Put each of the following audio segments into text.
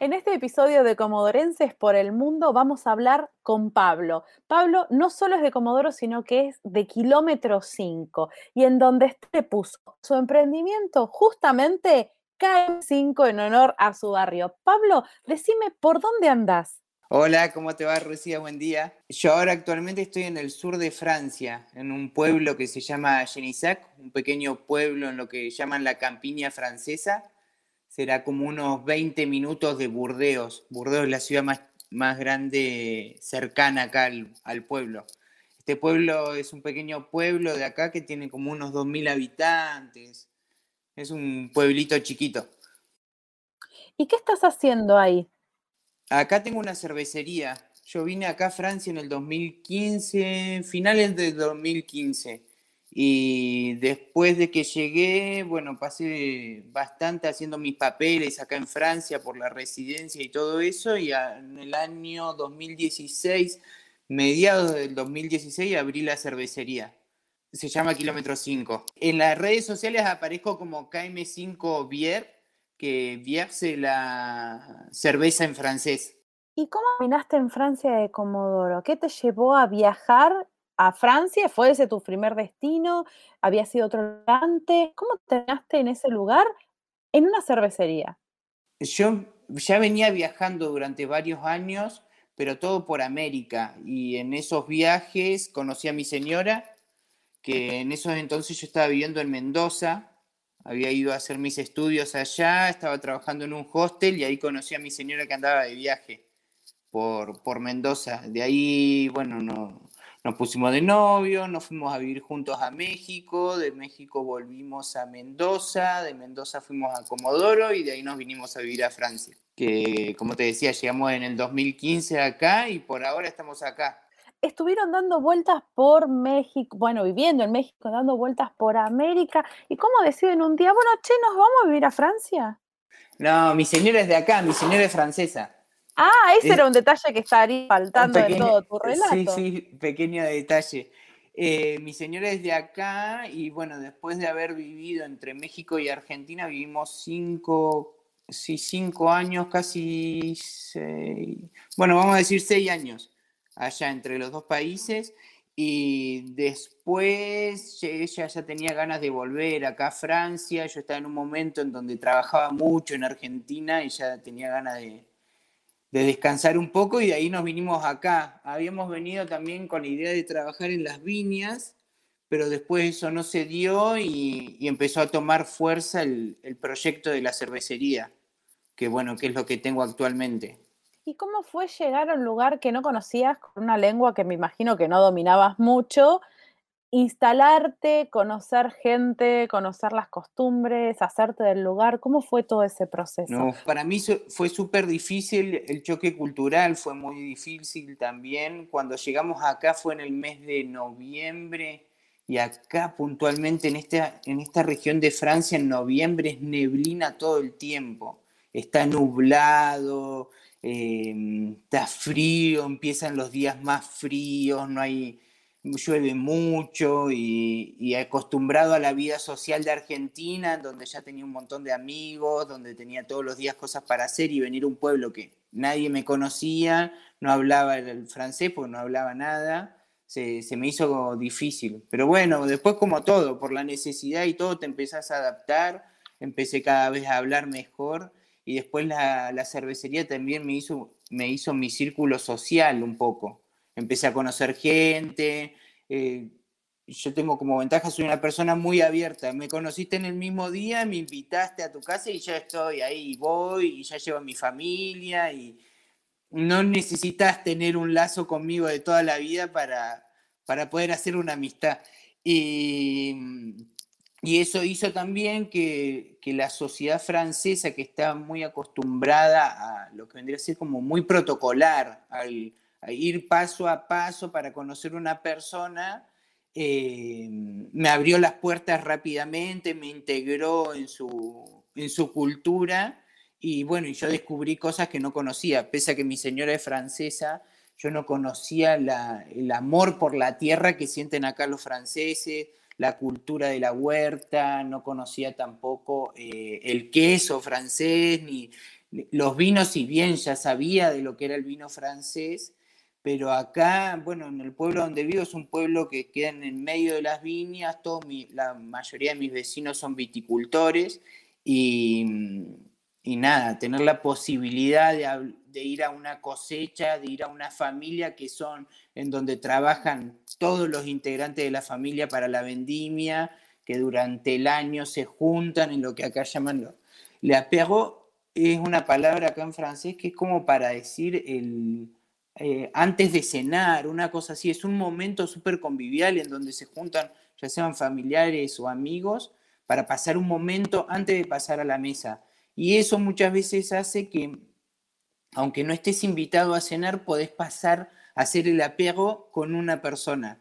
En este episodio de Comodorenses por el Mundo vamos a hablar con Pablo. Pablo no solo es de Comodoro, sino que es de Kilómetro 5 y en donde este puso su emprendimiento justamente KM5 en honor a su barrio. Pablo, decime, ¿por dónde andás? Hola, ¿cómo te va, Lucía? Buen día. Yo ahora actualmente estoy en el sur de Francia, en un pueblo que se llama Genissac, un pequeño pueblo en lo que llaman la campiña francesa será como unos 20 minutos de Burdeos. Burdeos es la ciudad más, más grande cercana acá al, pueblo. Este pueblo es un pequeño pueblo de acá que tiene como unos 2.000 habitantes. Es un pueblito chiquito. ¿Y qué estás haciendo ahí? Acá tengo una cervecería. Yo vine acá a Francia en el 2015, finales del 2015. Y después de que llegué, bueno, pasé bastante haciendo mis papeles acá en Francia por la residencia y todo eso, y en el año 2016, mediados del 2016, abrí la cervecería. Se llama Kilómetro 5. En las redes sociales aparezco como KM5 Bier, que Bier es la cerveza en francés. ¿Y cómo terminaste en Francia de Comodoro? ¿Qué te llevó a viajar a Francia? ¿Fue ese tu primer destino? ¿Había sido otro antes? ¿Cómo terminaste en ese lugar en una cervecería? Yo ya venía viajando durante varios años, pero todo por América. Y en esos viajes conocí a mi señora, que en esos entonces yo estaba viviendo en Mendoza. Había ido a hacer mis estudios allá, estaba trabajando en un hostel y ahí conocí a mi señora que andaba de viaje por, por Mendoza. De ahí, bueno, no, nos pusimos de novio, nos fuimos a vivir juntos a México, de México volvimos a Mendoza, de Mendoza fuimos a Comodoro y de ahí nos vinimos a vivir a Francia. Que como te decía, llegamos en el 2015 acá y por ahora estamos acá. Estuvieron dando vueltas por México, bueno, viviendo en México, dando vueltas por América. ¿Y cómo deciden un día, bueno, che, nos vamos a vivir a Francia? No, mi señora es de acá, mi señora es francesa. Ah, ese era un detalle que estaría faltando en todo tu relato. Sí, sí, pequeño detalle. Eh, mi señora es de acá y bueno, después de haber vivido entre México y Argentina, vivimos cinco, sí, cinco años, casi seis, bueno, vamos a decir seis años allá entre los dos países y después ella ya tenía ganas de volver acá a Francia, yo estaba en un momento en donde trabajaba mucho en Argentina y ya tenía ganas de, de descansar un poco y de ahí nos vinimos acá. Habíamos venido también con la idea de trabajar en las viñas, pero después eso no se dio y, empezó a tomar fuerza el, el, proyecto de la cervecería, que bueno, que es lo que tengo actualmente. ¿Y cómo fue llegar a un lugar que no conocías, con una lengua que me imagino que no dominabas mucho, instalarte, conocer gente, conocer las costumbres, hacerte del lugar? ¿Cómo fue todo ese proceso? Para mí fue súper difícil, el choque cultural fue muy difícil también. Cuando llegamos acá fue en el mes de noviembre y acá puntualmente en esta, en esta región de Francia en noviembre es neblina todo el tiempo. Está nublado, eh, está frío, empiezan los días más fríos, no hay llueve mucho y, acostumbrado a la vida social de Argentina, donde ya tenía un montón de amigos, donde tenía todos los días cosas para hacer y venir a un pueblo que nadie me conocía, no hablaba el francés porque no hablaba nada, se, me hizo difícil. Pero bueno, después como todo, por la necesidad y todo, te empezás a adaptar, empecé cada vez a hablar mejor y después la, la cervecería también me hizo, me hizo mi círculo social un poco empecé a conocer gente. Eh, yo tengo como ventaja, soy una persona muy abierta. Me conociste en el mismo día, me invitaste a tu casa y ya estoy ahí, voy y ya llevo mi familia y no necesitas tener un lazo conmigo de toda la vida para, para poder hacer una amistad. Y, y eso hizo también que, que, la sociedad francesa, que está muy acostumbrada a lo que vendría a ser como muy protocolar, al, ir paso a paso para conocer una persona, eh, me abrió las puertas rápidamente, me integró en su, en su cultura y bueno, yo descubrí cosas que no conocía, pese a que mi señora es francesa, yo no conocía el amor por la tierra que sienten acá los franceses, la cultura de la huerta, no conocía tampoco eh, el queso francés, ni los vinos, si bien ya sabía de lo que era el vino francés, pero acá, bueno, en el pueblo donde vivo es un pueblo que queda en medio de las viñas, todo la mayoría de mis vecinos son viticultores y, nada, tener la posibilidad de, de, ir a una cosecha, de ir a una familia que son en donde trabajan todos los integrantes de la familia para la vendimia, que durante el año se juntan en lo que acá llaman le apego es una palabra acá en francés que es como para decir el eh, antes de cenar, una cosa así. Es un momento súper convivial en donde se juntan, ya sean familiares o amigos, para pasar un momento antes de pasar a la mesa. Y eso muchas veces hace que, aunque no estés invitado a cenar, podés pasar a hacer el apego con una persona.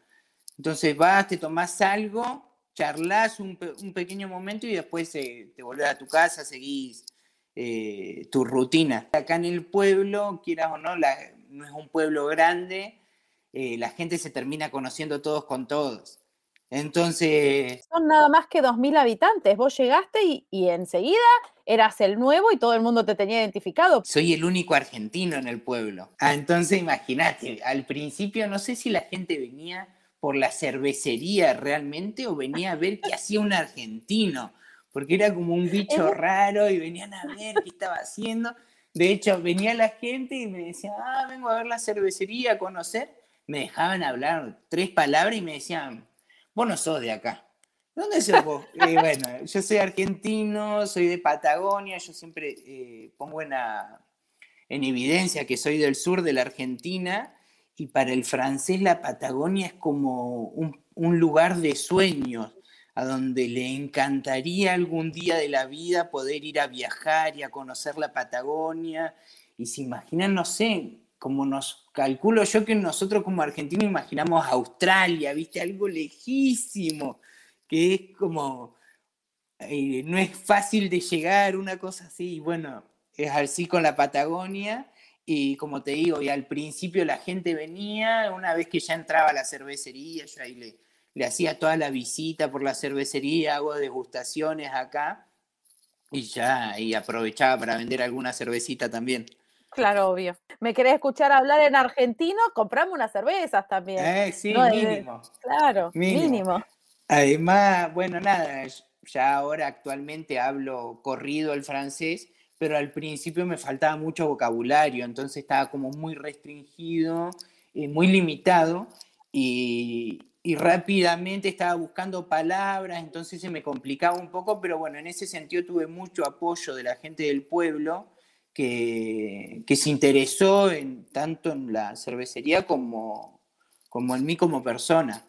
Entonces vas, te tomás algo, charlas un, pequeño momento y después eh, te volvés a tu casa, seguís eh, tu rutina. Acá en el pueblo, quieras o no, la, no es un pueblo grande, eh, la gente se termina conociendo todos con todos. Entonces... Son nada más que 2.000 habitantes. Vos llegaste y, enseguida eras el nuevo y todo el mundo te tenía identificado. Soy el único argentino en el pueblo. Ah, entonces imagínate, al principio no sé si la gente venía por la cervecería realmente o venía a ver qué hacía un argentino, porque era como un bicho raro y venían a ver qué estaba haciendo. De hecho, venía la gente y me decía, ah, vengo a ver la cervecería, a conocer. Me dejaban hablar tres palabras y me decían, vos no sos de acá. ¿Dónde sos vos? y bueno, yo soy argentino, soy de Patagonia, yo siempre eh, pongo en, en evidencia que soy del sur de la Argentina y para el francés la Patagonia es como un, un lugar de sueños a donde le encantaría algún día de la vida poder ir a viajar y a conocer la Patagonia. Y se imaginan, no sé, como nos calculo yo que nosotros como argentinos imaginamos Australia, viste, algo lejísimo, que es como, eh, no es fácil de llegar, una cosa así. Y bueno, es así con la Patagonia. Y como te digo, y al principio la gente venía, una vez que ya entraba la cervecería, yo ahí le, le hacía toda la visita por la cervecería, hago degustaciones acá y ya, y aprovechaba para vender alguna cervecita también. Claro, obvio. ¿Me querés escuchar hablar en argentino? Comprame unas cervezas también. Eh, sí, mínimo. claro, mínimo. Además, bueno, nada, ya ahora actualmente hablo corrido el francés, pero al principio me faltaba mucho vocabulario, entonces estaba como muy restringido, eh, muy limitado, y, y rápidamente estaba buscando palabras, entonces se me complicaba un poco, pero bueno, en ese sentido tuve mucho apoyo de la gente del pueblo que, que se interesó en, tanto en la cervecería como, como en mí como persona.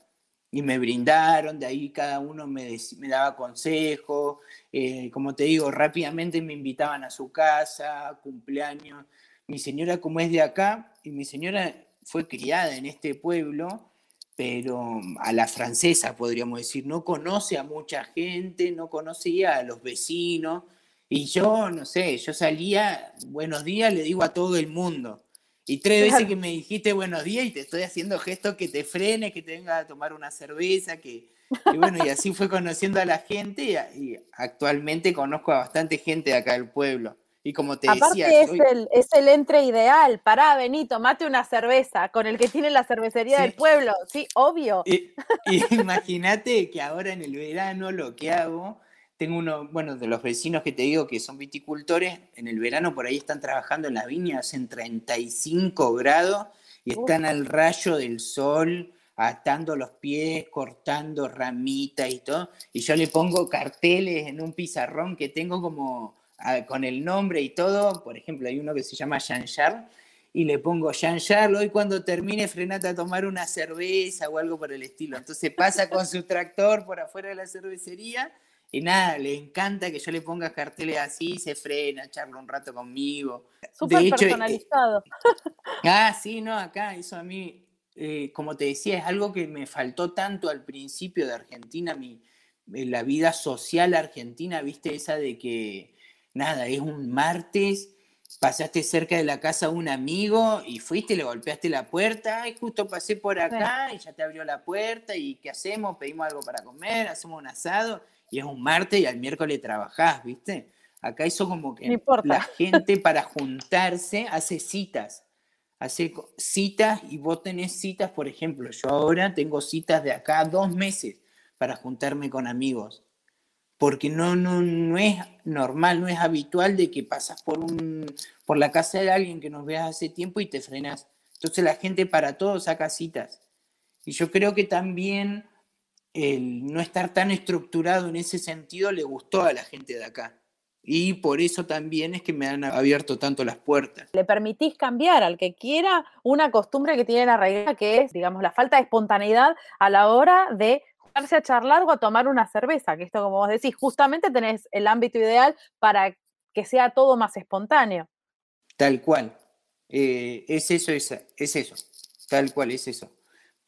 Y me brindaron, de ahí cada uno me, me daba consejos, eh, como te digo, rápidamente me invitaban a su casa, cumpleaños. Mi señora como es de acá, y mi señora fue criada en este pueblo, pero a la francesa, podríamos decir, no conoce a mucha gente, no conocía a los vecinos, y yo, no sé, yo salía, buenos días, le digo a todo el mundo. Y tres veces que me dijiste buenos días y te estoy haciendo gestos que te frene, que te venga a tomar una cerveza, que... Y bueno, y así fue conociendo a la gente y, actualmente conozco a bastante gente de acá del pueblo. Y como te Aparte decía. Es, el, es el entre ideal. Pará, Benito, mate una cerveza con el que tiene la cervecería del pueblo. Sí, obvio. Imagínate que ahora en el verano lo que hago, tengo uno, bueno, de los vecinos que te digo que son viticultores, en el verano por ahí están trabajando en las viñas en 35 grados y están al rayo del sol atando los pies, cortando ramitas y todo, y yo le pongo carteles en un pizarrón que tengo como con el nombre y todo, por ejemplo, hay uno que se llama Jean y le pongo Jean Charles, hoy cuando termine frenate a tomar una cerveza o algo por el estilo. Entonces pasa con su tractor por afuera de la cervecería y nada, le encanta que yo le ponga carteles así, se frena, charla un rato conmigo. Súper eh, personalizado. ah, sí, no, acá eso a mí, eh, como te decía, es algo que me faltó tanto al principio de Argentina, mi, eh, la vida social argentina, viste, esa de que, nada, es un martes pasaste cerca de la casa de un amigo y fuiste, le golpeaste la puerta, y justo pasé por acá y ya te abrió la puerta y ¿qué hacemos? Pedimos algo para comer, hacemos un asado y es un martes y al miércoles trabajás, ¿viste? Acá eso como que la gente para juntarse hace citas, hace citas y vos tenés citas, por ejemplo, yo ahora tengo citas de acá dos meses para juntarme con amigos porque no, no, no es normal, no es habitual de que pasas por, un, por la casa de alguien que nos veas hace tiempo y te frenas. Entonces la gente para todo saca citas. Y yo creo que también el no estar tan estructurado en ese sentido le gustó a la gente de acá. Y por eso también es que me han abierto tanto las puertas. Le permitís cambiar al que quiera una costumbre que tiene la raíz, que es, digamos, la falta de espontaneidad a la hora de a charlar o a tomar una cerveza, que esto, como vos decís, justamente tenés el ámbito ideal para que sea todo más espontáneo. Tal cual. Eh, es eso, es, es eso. Tal cual, es eso.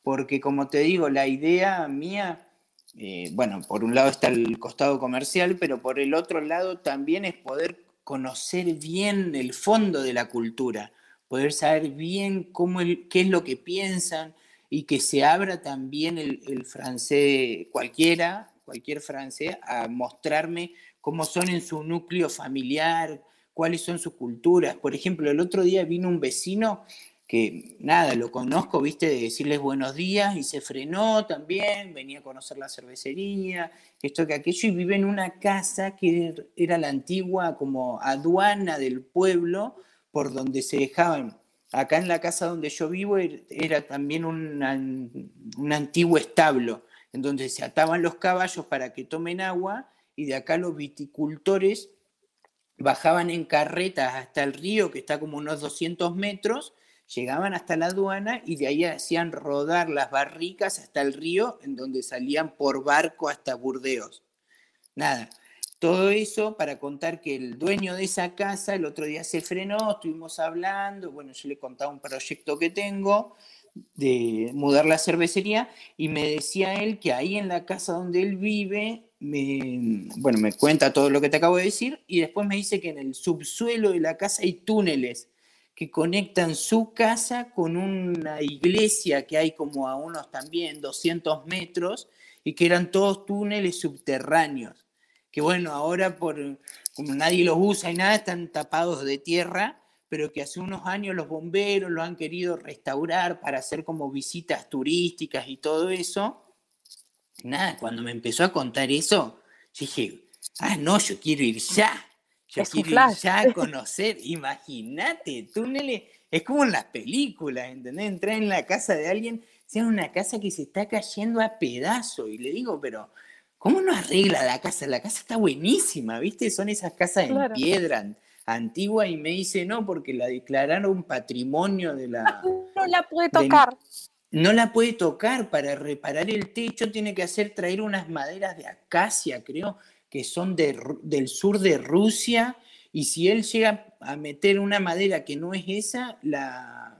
Porque como te digo, la idea mía, eh, bueno, por un lado está el costado comercial, pero por el otro lado también es poder conocer bien el fondo de la cultura, poder saber bien cómo qué es lo que piensan, y que se abra también el, francés cualquiera, cualquier francés, a mostrarme cómo son en su núcleo familiar, cuáles son sus culturas. Por ejemplo, el otro día vino un vecino que nada, lo conozco, viste, de decirles buenos días y se frenó también, venía a conocer la cervecería, esto que aquello, y vive en una casa que era la antigua como aduana del pueblo por donde se dejaban Acá en la casa donde yo vivo er, era también un antiguo establo, en donde se ataban los caballos para que tomen agua y de acá los viticultores bajaban en carretas hasta el río, que está como unos 200 metros, llegaban hasta la aduana y de ahí hacían rodar las barricas hasta el río, en donde salían por barco hasta Burdeos. Nada, todo eso para contar que el dueño de esa casa el otro día se frenó, estuvimos hablando, bueno, yo le contaba un proyecto que tengo de mudar la cervecería y me decía él que ahí en la casa donde él vive, me, bueno, me cuenta todo lo que te acabo de decir y después me dice que en el subsuelo de la casa hay túneles que conectan su casa con una iglesia que hay como a unos también 200 metros y que eran todos túneles subterráneos que bueno, ahora por, como nadie los usa y nada, están tapados de tierra, pero que hace unos años los bomberos lo han querido restaurar para hacer como visitas turísticas y todo eso. Nada, cuando me empezó a contar eso, dije, ah, no, yo quiero ir ya. Yo quiero ir ya a conocer. Imagínate, túneles, es como en las películas, ¿entendés? Entrar en la casa de alguien, sea una casa que se está cayendo a pedazos. Y le digo, pero ¿Cómo no arregla la casa? La casa está buenísima, ¿viste? Son esas casas en piedra antigua y me dice no, porque la declararon patrimonio de la... No la puede tocar. no la puede tocar. Para reparar el techo tiene que hacer traer unas maderas de acacia, creo, que son del sur de Rusia. Y si él llega a meter una madera que no es esa, la,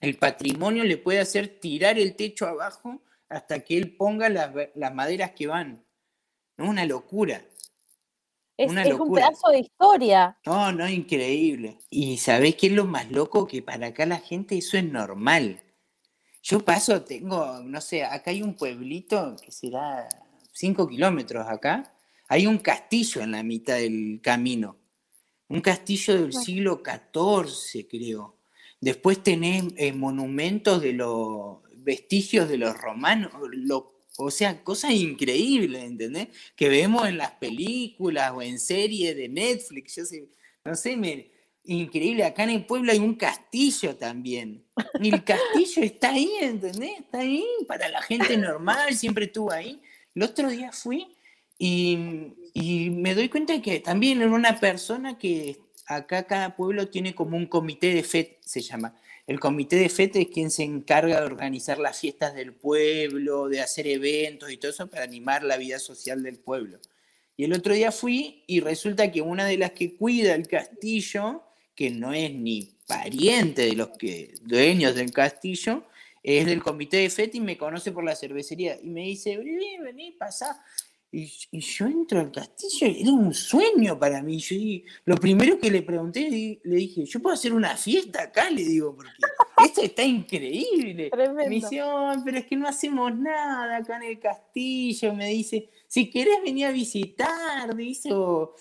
el patrimonio le puede hacer tirar el techo abajo hasta que él ponga las, maderas que van. Es una locura. Es, un pedazo de historia. No, no, increíble. Y ¿sabés qué es lo más loco? Que para acá la gente eso es normal. Yo paso, tengo, no sé, acá hay un pueblito que será 5 kilómetros acá. Hay un castillo en la mitad del camino. Un castillo del siglo XIV, creo. Después tenés eh, monumentos de, los vestigios de los romanos, o sea, cosas increíbles, ¿entendés? Que vemos en las películas o en series de Netflix, yo sé, no sé, me, increíble, acá en el pueblo hay un castillo también. Y el castillo está ahí, ¿entendés? Está ahí para la gente normal, siempre estuvo ahí. El otro día fui y, y me doy cuenta que también era una persona que acá cada pueblo tiene como un comité de FET, se llama. El comité de FET es quien se encarga de organizar las fiestas del pueblo, de hacer eventos y todo eso para animar la vida social del pueblo. Y el otro día fui y resulta que una de las que cuida el castillo, que no es ni pariente de los que, dueños del castillo, es del comité de FET y me conoce por la cervecería. Y me dice, vení, vení, pasá. Y, yo entro al castillo, era un sueño para mí. Yo, lo primero que le pregunté, le dije, ¿yo puedo hacer una fiesta acá? Le digo, porque esto está increíble. Me dice, pero es que no hacemos nada acá en el castillo. Me dice, si querés venir a visitar, dice, o,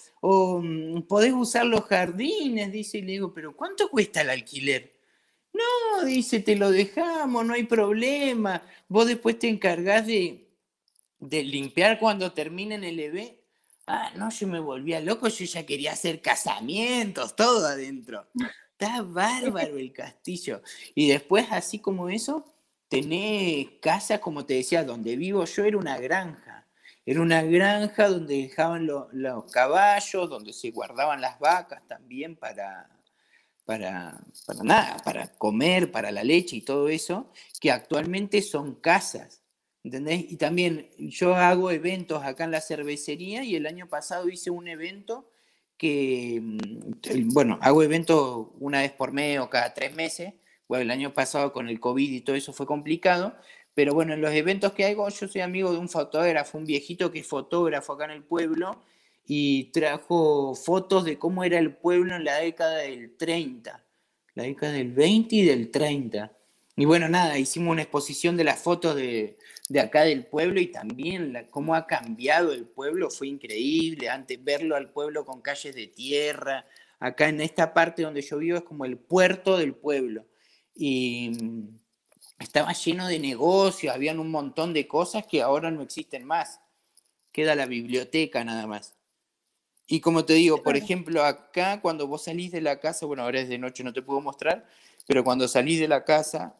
mm, podés usar los jardines, dice, y le digo, pero ¿cuánto cuesta el alquiler? No, dice, te lo dejamos, no hay problema. Vos después te encargás de de limpiar cuando terminen el evento. Ah, no, yo me volvía loco, yo ya quería hacer casamientos, todo adentro. Está bárbaro el castillo. Y después, así como eso, tenés casa, como te decía, donde vivo yo era una granja. Era una granja donde dejaban los caballos, donde se guardaban las vacas también para, para, para nada, para comer, para la leche y todo eso, que actualmente son casas ¿Entendés? Y también yo hago eventos acá en la cervecería y el año pasado hice un evento que, mm, bueno, hago eventos una vez por mes o cada tres meses. Bueno, el año pasado con el COVID y todo eso fue complicado, pero bueno, en los eventos que hago, yo soy amigo de un fotógrafo, un viejito que es fotógrafo acá en el pueblo y trajo fotos de cómo era el pueblo en la década del 30, la década del 20 y del 30. Y bueno, nada, hicimos una exposición de las fotos de, de acá del pueblo y también cómo ha cambiado el pueblo fue increíble. Antes verlo al pueblo con calles de tierra, acá en esta parte donde yo vivo es como el puerto del pueblo. Y mm, estaba lleno de negocios, habían un montón de cosas que ahora no existen más. Queda la biblioteca nada más. Y como te digo, por ejemplo, acá cuando vos salís de la casa, bueno, ahora es de noche, no te puedo mostrar, pero cuando salís de la casa,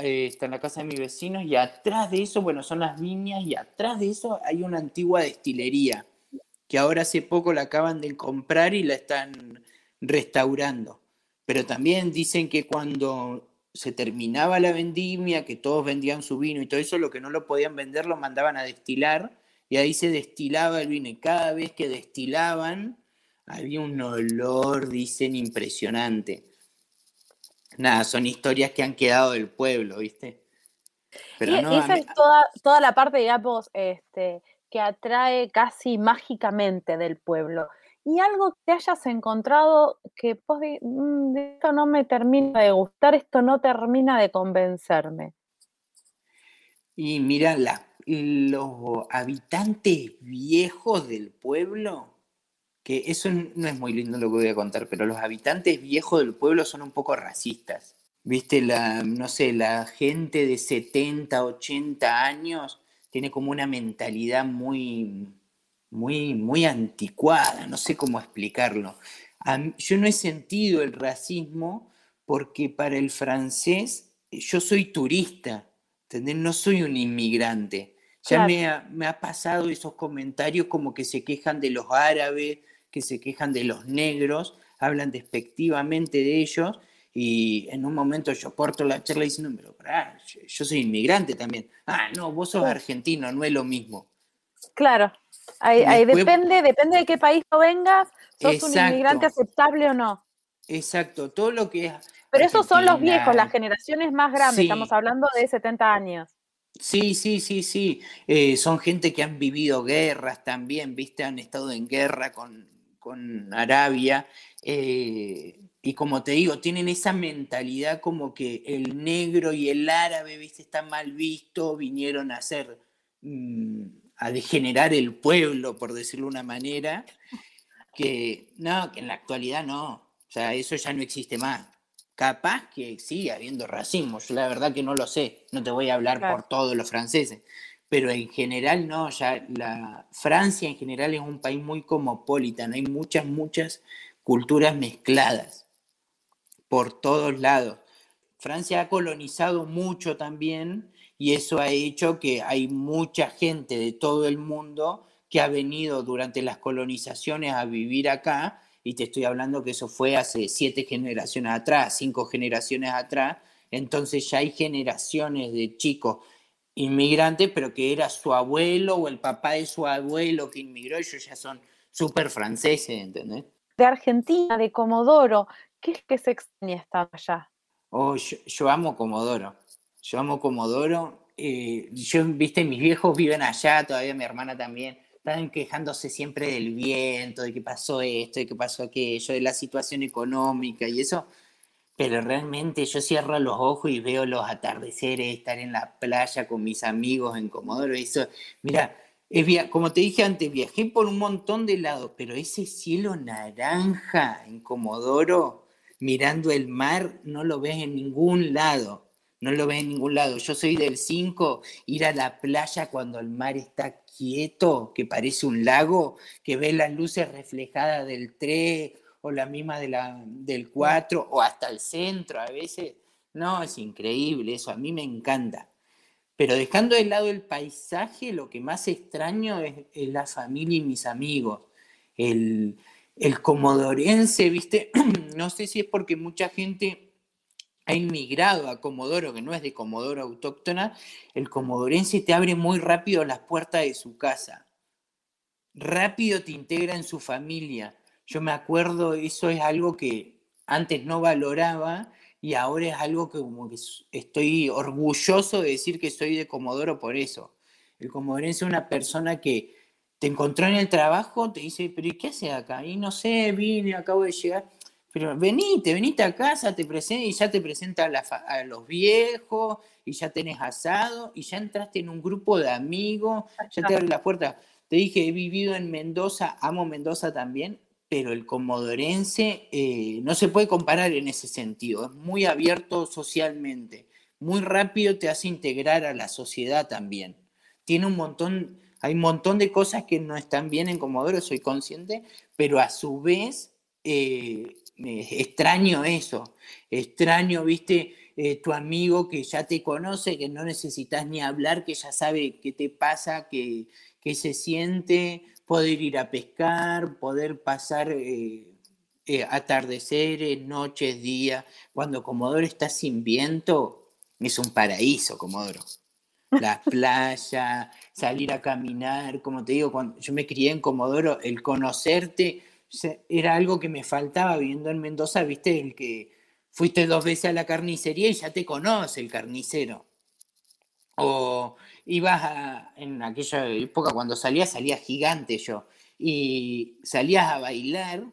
eh, está en la casa de mis vecinos y atrás de eso, bueno, son las viñas y atrás de eso hay una antigua destilería que ahora hace poco la acaban de comprar y la están restaurando. Pero también dicen que cuando se terminaba la vendimia, que todos vendían su vino y todo eso, lo que no lo podían vender lo mandaban a destilar y ahí se destilaba el vino y cada vez que destilaban había un olor, dicen, impresionante nada, son historias que han quedado del pueblo, ¿viste? Pero y esa es toda, la parte, digamos, este, que atrae casi mágicamente del pueblo. Y algo que hayas encontrado que vos mm, esto no me termina de gustar, esto no termina de convencerme. Y mira, los habitantes viejos del pueblo que eso no es muy lindo lo que voy a contar, pero los habitantes viejos del pueblo son un poco racistas. Viste, la, no sé, la gente de 70, 80 años tiene como una mentalidad muy, muy, muy anticuada, no sé cómo explicarlo. yo no he sentido el racismo porque para el francés yo soy turista, ¿entendés? No soy un inmigrante. Ya me, ha, me ha pasado esos comentarios como que se quejan de los árabes, que se quejan de los negros, hablan despectivamente de ellos y en un momento yo corto la charla diciendo, pero yo soy inmigrante también. Ah, no, vos sos argentino, no es lo mismo. Claro, ahí, depende, depende de qué país no vengas, sos un inmigrante aceptable o no. Exacto, todo lo que es... Pero esos son los viejos, las generaciones más grandes, estamos hablando de 70 años. Sí, sí, sí, sí. Eh, son gente que han vivido guerras también, ¿viste? Han estado en guerra con, con Arabia, eh, y como te digo, tienen esa mentalidad como que el negro y el árabe, viste, están mal visto, vinieron a hacer, mm, a degenerar el pueblo, por decirlo de una manera, que no, que en la actualidad no, o sea, eso ya no existe más. Capaz que sigue habiendo racismo, yo la verdad que no lo sé, no te voy a hablar por todos los franceses, pero en general no, ya la Francia en general es un país muy cosmopolita, hay muchas, muchas culturas mezcladas por todos lados. Francia ha colonizado mucho también y eso ha hecho que hay mucha gente de todo el mundo que ha venido durante las colonizaciones a vivir acá y te estoy hablando que eso fue hace siete generaciones atrás, cinco generaciones atrás, entonces ya hay generaciones de chicos inmigrantes, pero que era su abuelo o el papá de su abuelo que inmigró, ellos ya son súper franceses, ¿entendés? De Argentina, de Comodoro, ¿qué es que se extraña estar allá? Oh, yo, amo Comodoro, yo amo Comodoro, eh, yo, viste, mis viejos viven allá, todavía mi hermana también, están quejándose siempre del viento, de que pasó esto, de que pasó aquello, de la situación económica y eso, pero realmente yo cierro los ojos y veo los atardeceres, estar en la playa con mis amigos en Comodoro, eso, mira, es, como te dije antes, viajé por un montón de lados, pero ese cielo naranja en Comodoro, mirando el mar, no lo ves en ningún lado, no lo ves en ningún lado. Yo soy del 5, ir a la playa cuando el mar está quieto, que parece un lago, que ves las luces reflejadas del 3 o la misma de la, del 4 o hasta el centro a veces. No, es increíble eso, a mí me encanta. Pero dejando de lado el paisaje, lo que más extraño es, la familia y mis amigos. El, el comodorense, ¿viste? no sé si es porque mucha gente ha inmigrado a Comodoro, que no es de Comodoro autóctona, el comodorense te abre muy rápido las puertas de su casa. Rápido te integra en su familia. Yo me acuerdo, eso es algo que antes no valoraba y ahora es algo que como que estoy orgulloso de decir que soy de Comodoro por eso. El comodorense es una persona que te encontró en el trabajo, te dice, pero ¿y qué hace acá? Y no sé, vine, acabo de llegar. Pero venite, venite a casa, te presenta y ya te presenta a, a, los viejos y ya tenés asado y ya entraste en un grupo de amigos, ya te abre la puerta. Te dije, he vivido en Mendoza, amo Mendoza también, pero el comodorense eh, no se puede comparar en ese sentido, es muy abierto socialmente, muy rápido te hace integrar a la sociedad también. Tiene un montón, hay un montón de cosas que no están bien en Comodoro, soy consciente, pero a su vez eh, extraño eso, extraño, viste, eh, tu amigo que ya te conoce, que no necesitas ni hablar, que ya sabe qué te pasa, qué, qué se siente, poder ir a pescar, poder pasar eh, eh, atardeceres, noches, días. Cuando Comodoro está sin viento, es un paraíso, Comodoro. La playa, salir a caminar, como te digo, cuando yo me crié en Comodoro, el conocerte era algo que me faltaba viviendo en Mendoza, viste, el que fuiste dos veces a la carnicería y ya te conoce el carnicero. O ibas a, en aquella época cuando salías, salías gigante yo, y salías a bailar,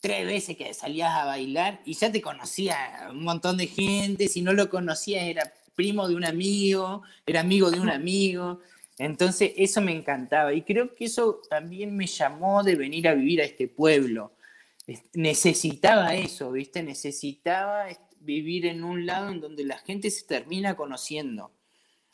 tres veces que salías a bailar y ya te conocía un montón de gente, si no lo conocías era primo de un amigo, era amigo de un amigo, entonces eso me encantaba y creo que eso también me llamó de venir a vivir a este pueblo. Necesitaba eso, ¿viste? Necesitaba vivir en un lado en donde la gente se termina conociendo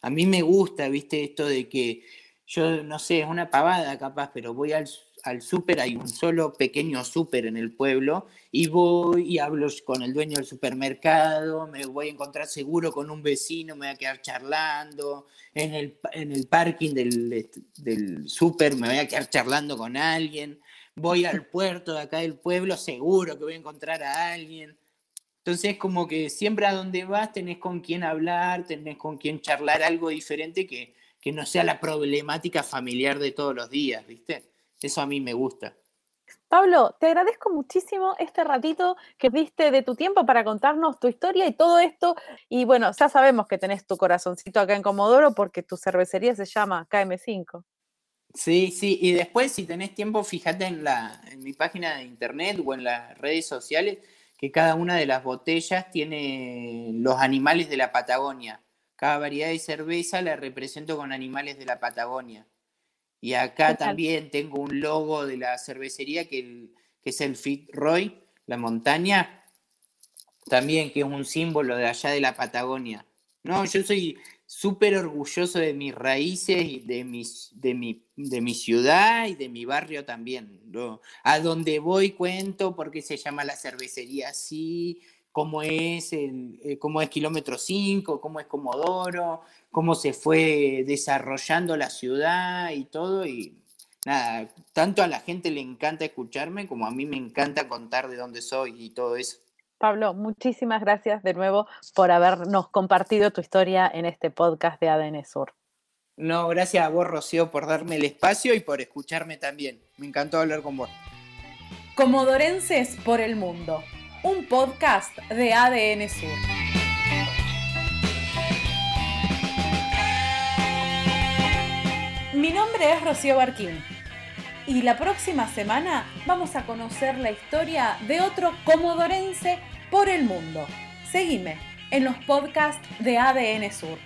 a mí me gusta, viste, esto de que yo, no sé, es una pavada capaz, pero voy al, al súper, hay un solo pequeño súper en el pueblo, y voy y hablo con el dueño del supermercado, me voy a encontrar seguro con un vecino, me voy a quedar charlando, en el, en el parking del, del súper me voy a quedar charlando con alguien, voy al puerto de acá del pueblo, seguro que voy a encontrar a alguien. Entonces, como que siempre a donde vas tenés con quién hablar, tenés con quién charlar algo diferente que, que no sea la problemática familiar de todos los días, ¿viste? Eso a mí me gusta. Pablo, te agradezco muchísimo este ratito que diste de tu tiempo para contarnos tu historia y todo esto. Y bueno, ya sabemos que tenés tu corazoncito acá en Comodoro porque tu cervecería se llama KM5. Sí, sí, y después si tenés tiempo, fíjate en, la, en mi página de internet o en las redes sociales que cada una de las botellas tiene los animales de la Patagonia. Cada variedad de cerveza la represento con animales de la Patagonia. Y acá también tengo un logo de la cervecería que, que es el Fitzroy, la montaña, también que es un símbolo de allá de la Patagonia. No, yo soy súper orgulloso de mis raíces y de, mis, de, mi, de mi ciudad y de mi barrio también. A donde voy cuento por qué se llama la cervecería así, cómo es, el, eh, cómo es kilómetro 5, cómo es Comodoro, cómo se fue desarrollando la ciudad y todo. Y nada, tanto a la gente le encanta escucharme como a mí me encanta contar de dónde soy y todo eso. Pablo, muchísimas gracias de nuevo por habernos compartido tu historia en este podcast de ADN Sur. No, gracias a vos, Rocío, por darme el espacio y por escucharme también. Me encantó hablar con vos. Comodorenses por el Mundo, un podcast de ADN Sur. Mi nombre es Rocío Barquín y la próxima semana vamos a conocer la historia de otro comodorense por el mundo. Seguime en los podcasts de ADN Sur.